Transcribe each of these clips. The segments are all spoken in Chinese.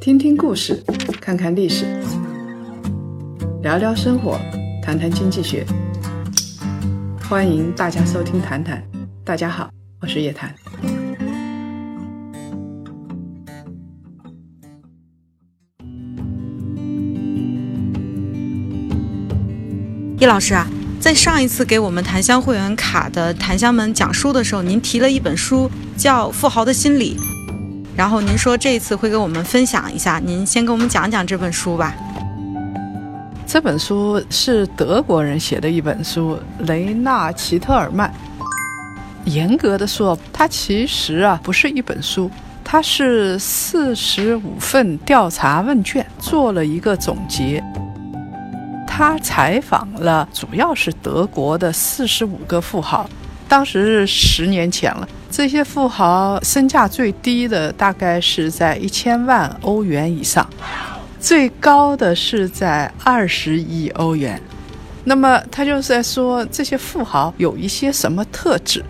听听故事，看看历史，聊聊生活，谈谈经济学。欢迎大家收听《谈谈》，大家好，我是叶檀。叶老师啊，在上一次给我们檀香会员卡的檀香们讲书的时候，您提了一本书叫《富豪的心理》，然后您说这次会给我们分享一下，您先给我们讲讲这本书吧。这本书是德国人写的一本书，雷纳奇特尔曼。严格的说，它其实啊不是一本书，它是四十五份调查问卷做了一个总结。他采访了主要是德国的四十五个富豪，当时是十年前了。这些富豪身价最低的大概是在一千万欧元以上，最高的是在二十亿欧元。那么他就是在说这些富豪有一些什么特质，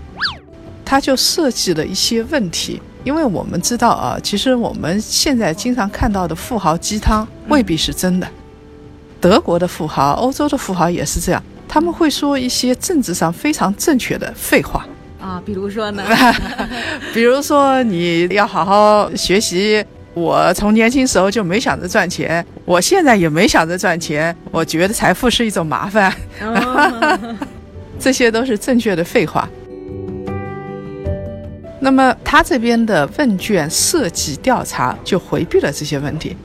他就设计了一些问题。因为我们知道啊，其实我们现在经常看到的富豪鸡汤未必是真的。德国的富豪，欧洲的富豪也是这样，他们会说一些政治上非常正确的废话啊，比如说呢，比如说你要好好学习。我从年轻时候就没想着赚钱，我现在也没想着赚钱。我觉得财富是一种麻烦，这些都是正确的废话。那么他这边的问卷设计调查就回避了这些问题。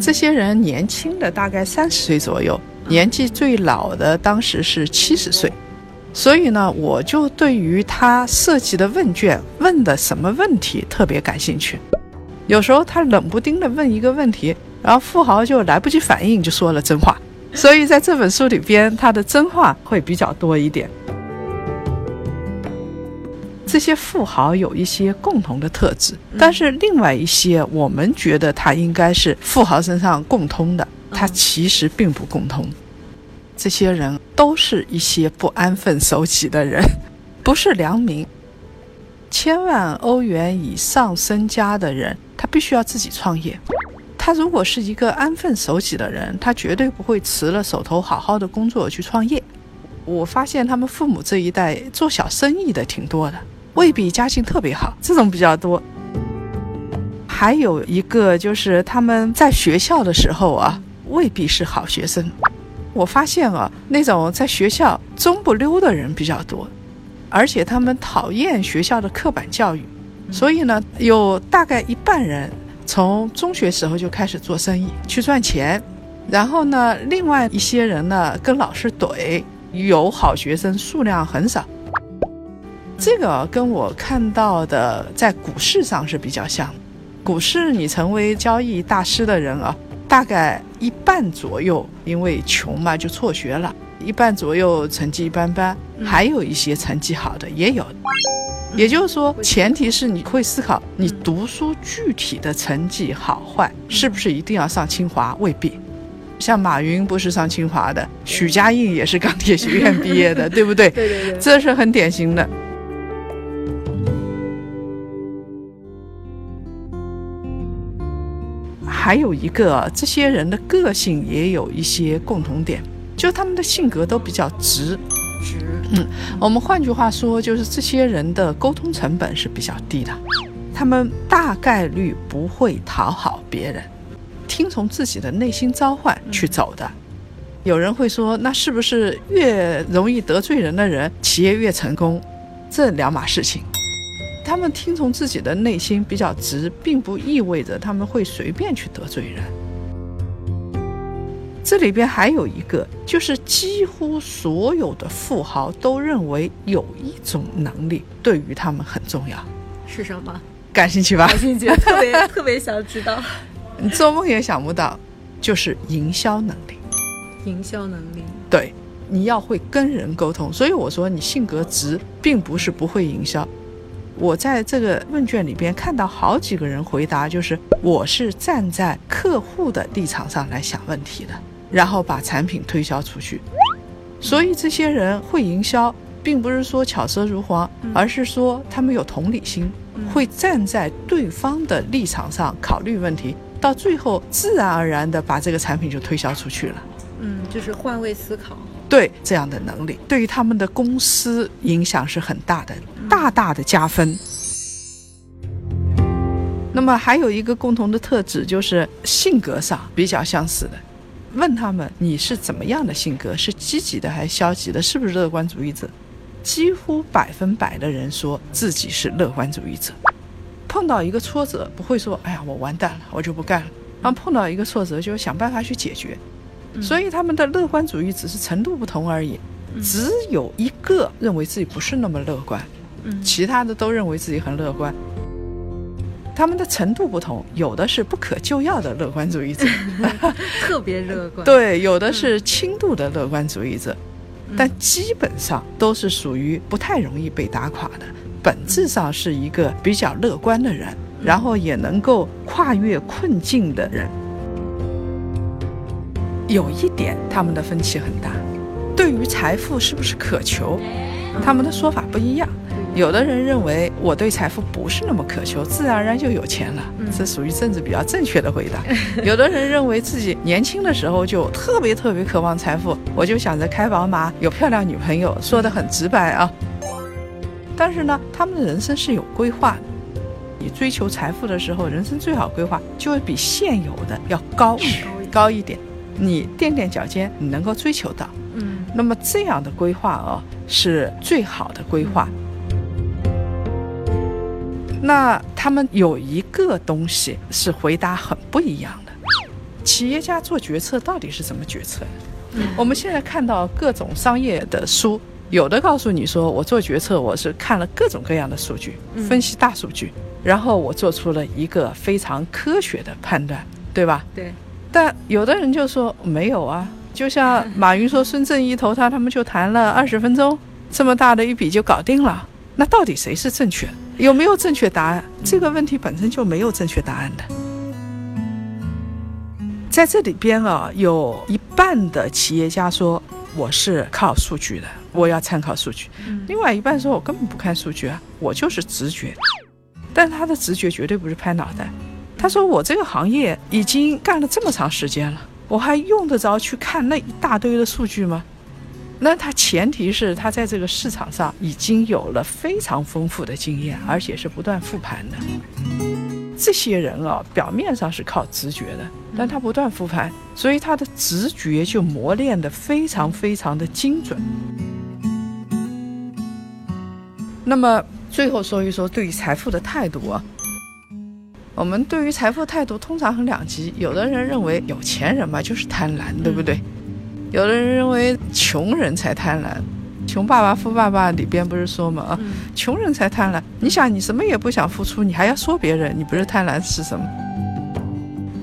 这些人年轻的大概三十岁左右，年纪最老的当时是七十岁，所以呢，我就对于他设计的问卷问的什么问题特别感兴趣。有时候他冷不丁的问一个问题，然后富豪就来不及反应就说了真话，所以在这本书里边，他的真话会比较多一点。这些富豪有一些共同的特质，但是另外一些我们觉得他应该是富豪身上共通的，他其实并不共通。这些人都是一些不安分守己的人，不是良民。千万欧元以上身家的人，他必须要自己创业。他如果是一个安分守己的人，他绝对不会辞了手头好好的工作去创业。我发现他们父母这一代做小生意的挺多的。未必家境特别好，这种比较多。还有一个就是他们在学校的时候啊，未必是好学生。我发现啊，那种在学校中不溜的人比较多，而且他们讨厌学校的刻板教育。所以呢，有大概一半人从中学时候就开始做生意去赚钱，然后呢，另外一些人呢跟老师怼，有好学生数量很少。这个跟我看到的在股市上是比较像，股市你成为交易大师的人啊，大概一半左右因为穷嘛就辍学了，一半左右成绩一般般，还有一些成绩好的也有。也就是说，前提是你会思考，你读书具体的成绩好坏是不是一定要上清华？未必。像马云不是上清华的，许家印也是钢铁学院毕业的，对不对？对对对，这是很典型的。还有一个，这些人的个性也有一些共同点，就是他们的性格都比较直。直，嗯，我们换句话说，就是这些人的沟通成本是比较低的，他们大概率不会讨好别人，听从自己的内心召唤去走的。有人会说，那是不是越容易得罪人的人，企业越成功？这两码事情。他们听从自己的内心比较直，并不意味着他们会随便去得罪人。这里边还有一个，就是几乎所有的富豪都认为有一种能力对于他们很重要，是什么？感兴趣吧？感兴趣，特别特别想知道。你做梦也想不到，就是营销能力。营销能力，对，你要会跟人沟通。所以我说，你性格直，并不是不会营销。我在这个问卷里边看到好几个人回答，就是我是站在客户的立场上来想问题的，然后把产品推销出去。所以这些人会营销，并不是说巧舌如簧，而是说他们有同理心。会站在对方的立场上考虑问题，到最后自然而然的把这个产品就推销出去了。嗯，就是换位思考。对这样的能力，对于他们的公司影响是很大的，大大的加分。那么还有一个共同的特质，就是性格上比较相似的。问他们你是怎么样的性格，是积极的还是消极的，是不是乐观主义者？几乎百分百的人说自己是乐观主义者。碰到一个挫折，不会说“哎呀，我完蛋了，我就不干了”。然后碰到一个挫折，就想办法去解决。所以他们的乐观主义只是程度不同而已。只有一个认为自己不是那么乐观，其他的都认为自己很乐观。他们的程度不同，有的是不可救药的乐观主义者，特别乐观；对，有的是轻度的乐观主义者，但基本上都是属于不太容易被打垮的，本质上是一个比较乐观的人，然后也能够跨越困境的人。有一点，他们的分歧很大。对于财富是不是渴求，他们的说法不一样。有的人认为我对财富不是那么渴求，自然而然就有钱了，这属于政治比较正确的回答。有的人认为自己年轻的时候就特别特别渴望财富，我就想着开宝马，有漂亮女朋友，说的很直白啊。但是呢，他们的人生是有规划的。你追求财富的时候，人生最好规划就会比现有的要高高一点。你垫垫脚尖，你能够追求到，嗯，那么这样的规划哦，是最好的规划。那他们有一个东西是回答很不一样的，企业家做决策到底是怎么决策的？我们现在看到各种商业的书，有的告诉你说，我做决策我是看了各种各样的数据，分析大数据，然后我做出了一个非常科学的判断，对吧？对。但有的人就说没有啊，就像马云说孙正义投他，他们就谈了二十分钟，这么大的一笔就搞定了。那到底谁是正确？有没有正确答案？这个问题本身就没有正确答案的。在这里边啊，有一半的企业家说我是靠数据的，我要参考数据；另外一半说我根本不看数据啊，我就是直觉。但他的直觉绝对不是拍脑袋。他说：“我这个行业已经干了这么长时间了，我还用得着去看那一大堆的数据吗？那他前提是他在这个市场上已经有了非常丰富的经验，而且是不断复盘的。这些人啊，表面上是靠直觉的，但他不断复盘，所以他的直觉就磨练得非常非常的精准。那么最后说一说对于财富的态度啊。”我们对于财富态度通常很两极，有的人认为有钱人嘛就是贪婪，对不对？有的人认为穷人才贪婪，《穷爸爸富爸爸》里边不是说嘛啊，穷人才贪婪。你想，你什么也不想付出，你还要说别人，你不是贪婪是什么？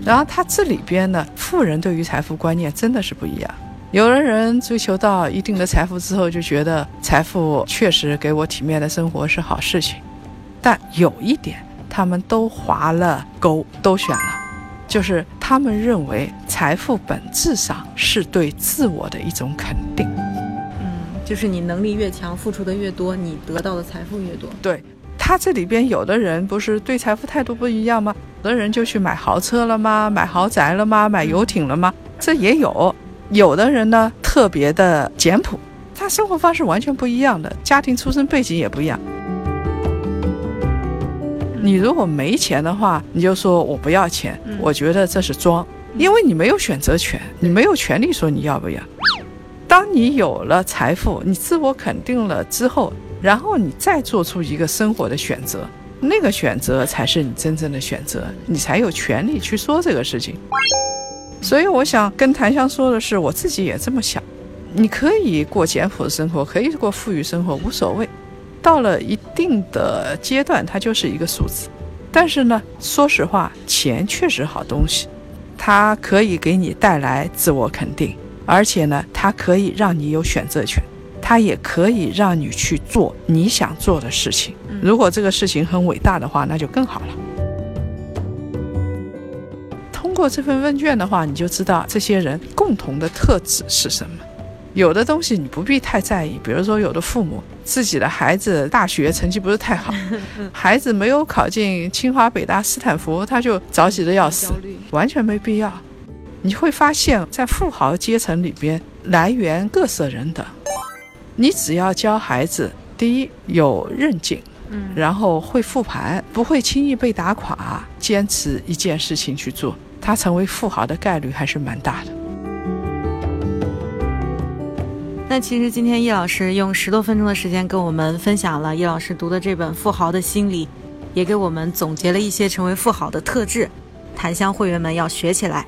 然后他这里边呢，富人对于财富观念真的是不一样。有的人追求到一定的财富之后，就觉得财富确实给我体面的生活是好事情，但有一点。他们都划了勾，都选了，就是他们认为财富本质上是对自我的一种肯定。嗯，就是你能力越强，付出的越多，你得到的财富越多。对他这里边有的人不是对财富态度不一样吗？有的人就去买豪车了吗？买豪宅了吗？买游艇了吗？这也有。有的人呢特别的简朴，他生活方式完全不一样的，家庭出身背景也不一样。你如果没钱的话，你就说我不要钱。我觉得这是装，因为你没有选择权，你没有权利说你要不要。当你有了财富，你自我肯定了之后，然后你再做出一个生活的选择，那个选择才是你真正的选择，你才有权利去说这个事情。所以我想跟檀香说的是，我自己也这么想。你可以过简朴的生活，可以过富裕生活，无所谓。到了一定的阶段，它就是一个数字。但是呢，说实话，钱确实好东西，它可以给你带来自我肯定，而且呢，它可以让你有选择权，它也可以让你去做你想做的事情。如果这个事情很伟大的话，那就更好了。通过这份问卷的话，你就知道这些人共同的特质是什么。有的东西你不必太在意，比如说有的父母自己的孩子大学成绩不是太好，孩子没有考进清华、北大、斯坦福，他就着急的要死，完全没必要。你会发现在富豪阶层里边，来源各色人等。你只要教孩子，第一有韧劲，嗯，然后会复盘，不会轻易被打垮，坚持一件事情去做，他成为富豪的概率还是蛮大的。那其实今天叶老师用十多分钟的时间跟我们分享了叶老师读的这本《富豪的心理》，也给我们总结了一些成为富豪的特质，檀香会员们要学起来。